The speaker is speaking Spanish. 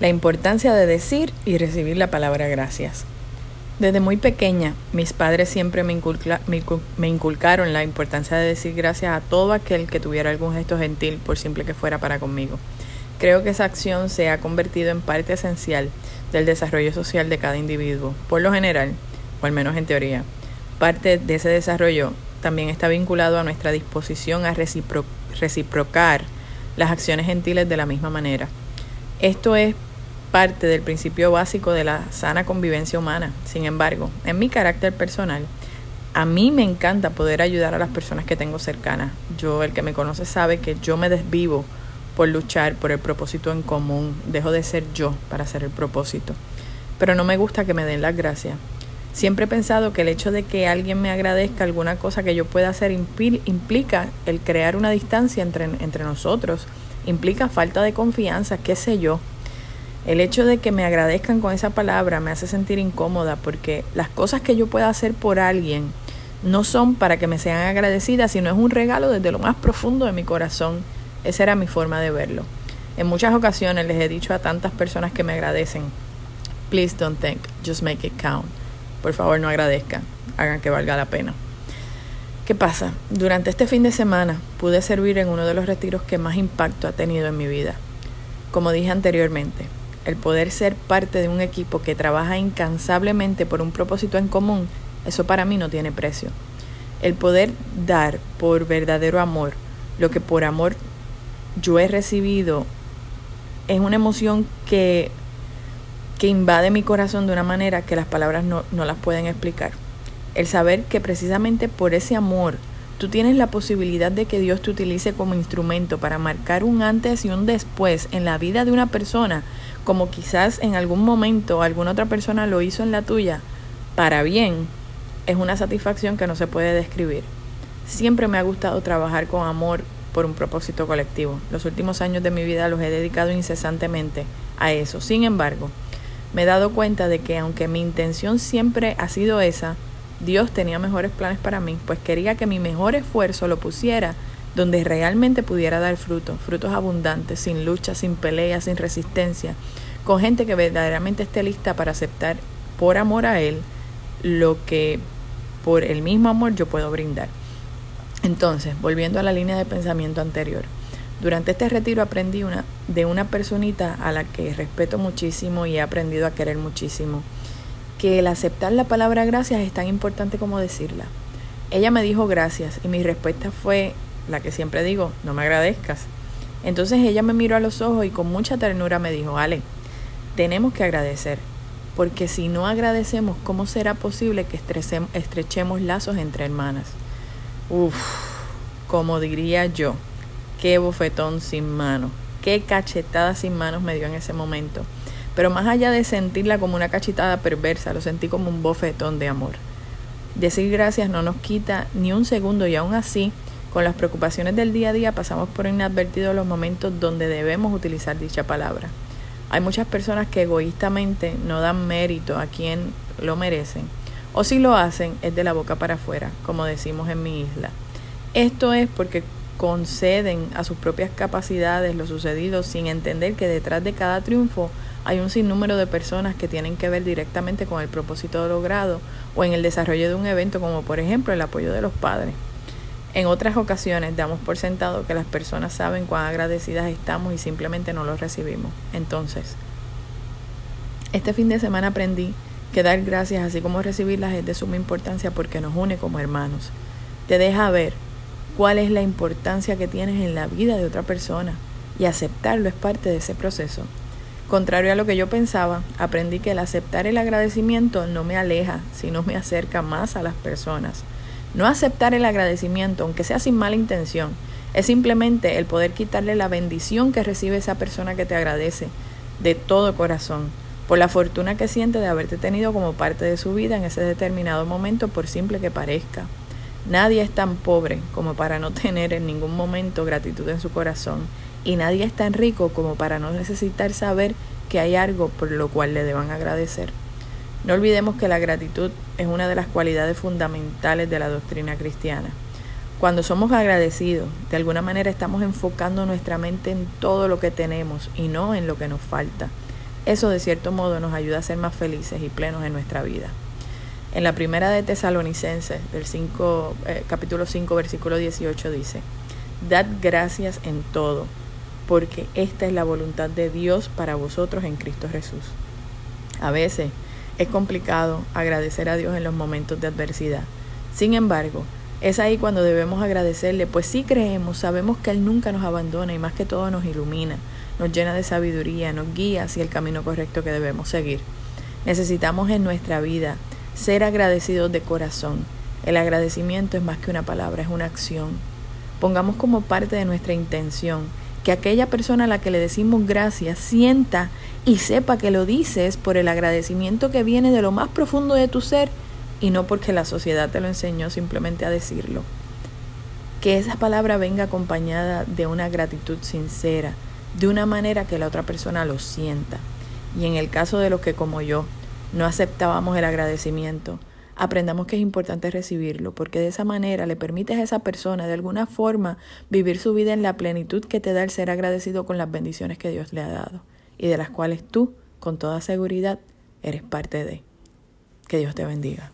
La importancia de decir y recibir la palabra gracias. Desde muy pequeña, mis padres siempre me, inculcaron la importancia de decir gracias a todo aquel que tuviera algún gesto gentil, por simple que fuera para conmigo. Creo que esa acción se ha convertido en parte esencial del desarrollo social de cada individuo, por lo general, o al menos en teoría. Parte de ese desarrollo también está vinculado a nuestra disposición a reciprocar las acciones gentiles de la misma manera. Esto es parte del principio básico de la sana convivencia humana. Sin embargo, en mi carácter personal, a mí me encanta poder ayudar a las personas que tengo cercanas. Yo, el que me conoce, sabe que yo me desvivo por luchar por el propósito en común. Dejo de ser yo para hacer el propósito. Pero no me gusta que me den las gracias. Siempre he pensado que el hecho de que alguien me agradezca alguna cosa que yo pueda hacer implica el crear una distancia entre, entre nosotros, implica falta de confianza, qué sé yo. El hecho de que me agradezcan con esa palabra me hace sentir incómoda porque las cosas que yo pueda hacer por alguien no son para que me sean agradecidas, sino es un regalo desde lo más profundo de mi corazón. Esa era mi forma de verlo. En muchas ocasiones les he dicho a tantas personas que me agradecen, please don't think, just make it count. Por favor no agradezcan, hagan que valga la pena. ¿Qué pasa? Durante este fin de semana pude servir en uno de los retiros que más impacto ha tenido en mi vida. Como dije anteriormente, el poder ser parte de un equipo que trabaja incansablemente por un propósito en común, eso para mí no tiene precio. El poder dar por verdadero amor lo que por amor yo he recibido es una emoción que, que invade mi corazón de una manera que las palabras no, no las pueden explicar. El saber que precisamente por ese amor tú tienes la posibilidad de que Dios te utilice como instrumento para marcar un antes y un después en la vida de una persona como quizás en algún momento alguna otra persona lo hizo en la tuya, para bien, es una satisfacción que no se puede describir. Siempre me ha gustado trabajar con amor por un propósito colectivo. Los últimos años de mi vida los he dedicado incesantemente a eso. Sin embargo, me he dado cuenta de que aunque mi intención siempre ha sido esa, Dios tenía mejores planes para mí, pues quería que mi mejor esfuerzo lo pusiera donde realmente pudiera dar frutos, frutos abundantes, sin lucha, sin pelea, sin resistencia, con gente que verdaderamente esté lista para aceptar por amor a Él lo que por el mismo amor yo puedo brindar. Entonces, volviendo a la línea de pensamiento anterior, durante este retiro aprendí una, de una personita a la que respeto muchísimo y he aprendido a querer muchísimo, que el aceptar la palabra gracias es tan importante como decirla. Ella me dijo gracias y mi respuesta fue la que siempre digo, no me agradezcas. Entonces ella me miró a los ojos y con mucha ternura me dijo, Ale, tenemos que agradecer, porque si no agradecemos, ¿cómo será posible que estrechemos lazos entre hermanas? Uf, como diría yo, qué bofetón sin mano, qué cachetada sin manos me dio en ese momento. Pero más allá de sentirla como una cachetada perversa, lo sentí como un bofetón de amor. Decir gracias no nos quita ni un segundo y aún así con las preocupaciones del día a día pasamos por inadvertidos los momentos donde debemos utilizar dicha palabra. Hay muchas personas que egoístamente no dan mérito a quien lo merecen, o si lo hacen es de la boca para afuera, como decimos en mi isla. Esto es porque conceden a sus propias capacidades lo sucedido sin entender que detrás de cada triunfo hay un sinnúmero de personas que tienen que ver directamente con el propósito logrado o en el desarrollo de un evento como por ejemplo el apoyo de los padres. En otras ocasiones damos por sentado que las personas saben cuán agradecidas estamos y simplemente no lo recibimos. Entonces, este fin de semana aprendí que dar gracias así como recibirlas es de suma importancia porque nos une como hermanos. Te deja ver cuál es la importancia que tienes en la vida de otra persona y aceptarlo es parte de ese proceso. Contrario a lo que yo pensaba, aprendí que el aceptar el agradecimiento no me aleja, sino me acerca más a las personas. No aceptar el agradecimiento, aunque sea sin mala intención, es simplemente el poder quitarle la bendición que recibe esa persona que te agradece de todo corazón, por la fortuna que siente de haberte tenido como parte de su vida en ese determinado momento, por simple que parezca. Nadie es tan pobre como para no tener en ningún momento gratitud en su corazón, y nadie es tan rico como para no necesitar saber que hay algo por lo cual le deban agradecer. No olvidemos que la gratitud es una de las cualidades fundamentales de la doctrina cristiana. Cuando somos agradecidos, de alguna manera estamos enfocando nuestra mente en todo lo que tenemos y no en lo que nos falta. Eso de cierto modo nos ayuda a ser más felices y plenos en nuestra vida. En la primera de Tesalonicenses, del 5, eh, capítulo 5, versículo 18 dice, Dad gracias en todo, porque esta es la voluntad de Dios para vosotros en Cristo Jesús. A veces es complicado agradecer a Dios en los momentos de adversidad. Sin embargo, es ahí cuando debemos agradecerle, pues sí creemos, sabemos que Él nunca nos abandona y más que todo nos ilumina, nos llena de sabiduría, nos guía hacia el camino correcto que debemos seguir. Necesitamos en nuestra vida ser agradecidos de corazón. El agradecimiento es más que una palabra, es una acción. Pongamos como parte de nuestra intención que aquella persona a la que le decimos gracias sienta y sepa que lo dices por el agradecimiento que viene de lo más profundo de tu ser y no porque la sociedad te lo enseñó simplemente a decirlo. Que esa palabra venga acompañada de una gratitud sincera, de una manera que la otra persona lo sienta. Y en el caso de los que como yo no aceptábamos el agradecimiento, aprendamos que es importante recibirlo, porque de esa manera le permites a esa persona de alguna forma vivir su vida en la plenitud que te da el ser agradecido con las bendiciones que Dios le ha dado y de las cuales tú, con toda seguridad, eres parte de. Que Dios te bendiga.